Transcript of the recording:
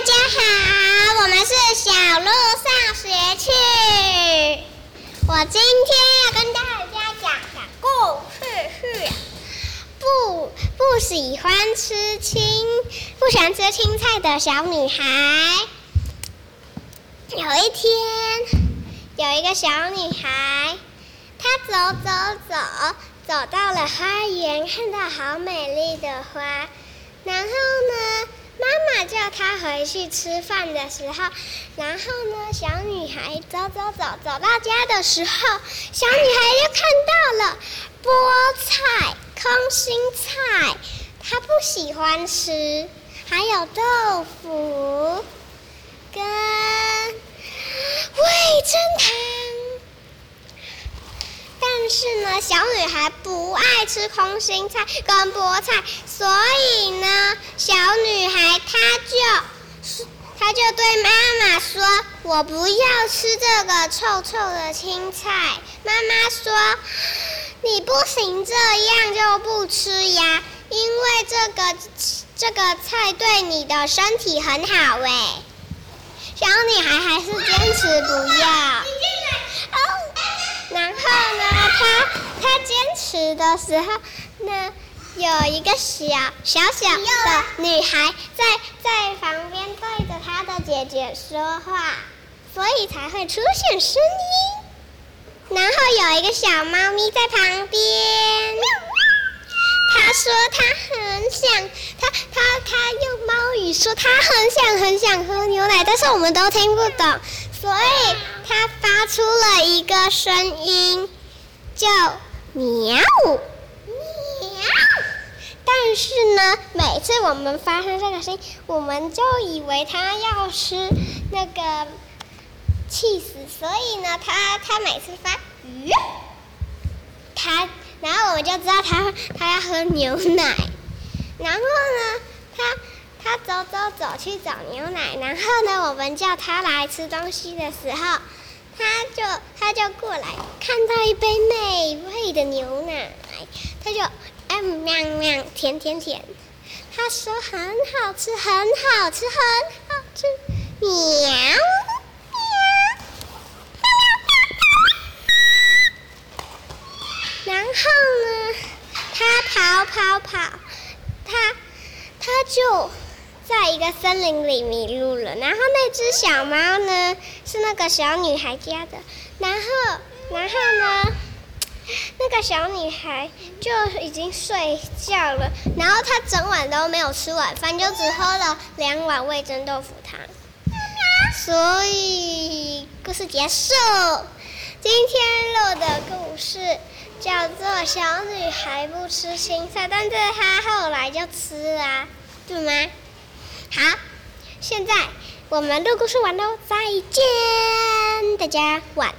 大家好，我们是小鹿上学去。我今天要跟大家讲的故事是不不喜欢吃青不喜欢吃青菜的小女孩。有一天，有一个小女孩，她走走走，走到了花园，看到好美丽的花，然后呢，妈妈叫她回去吃饭的时候，然后呢，小女孩走走走，走到家的时候，小女孩又看到了菠菜、空心菜，她不喜欢吃，还有豆腐跟味噌汤。是呢，小女孩不爱吃空心菜跟菠菜，所以呢，小女孩她就，她就对妈妈说：“我不要吃这个臭臭的青菜。”妈妈说：“你不行这样就不吃呀，因为这个这个菜对你的身体很好。”哎，小女孩还是坚持不要。他他，坚持的时候，那，有一个小小小的女孩在在旁边对着她的姐姐说话，所以才会出现声音。然后有一个小猫咪在旁边，她说她很想，她她她用猫语说她很想很想喝牛奶，但是我们都听不懂。所以它发出了一个声音，叫喵喵。但是呢，每次我们发出这个声音，我们就以为它要吃那个起司，所以呢，它它每次发鱼，它然后我们就知道它它要喝牛奶，然后呢，它。他走走走去找牛奶，然后呢，我们叫他来吃东西的时候，他就他就过来，看到一杯美味的牛奶，他就嗯喵喵甜甜甜，他说很好吃，很好吃，很好吃，喵喵喵喵喵，然后呢，他跑跑跑，他他就。在一个森林里迷路了，然后那只小猫呢，是那个小女孩家的，然后，然后呢，那个小女孩就已经睡觉了，然后她整晚都没有吃晚饭，就只喝了两碗味噌豆腐汤，所以故事结束。今天录的故事叫做《小女孩不吃青菜》，但是她后来就吃了，对吗？好，现在我们录故事完喽，再见，大家晚。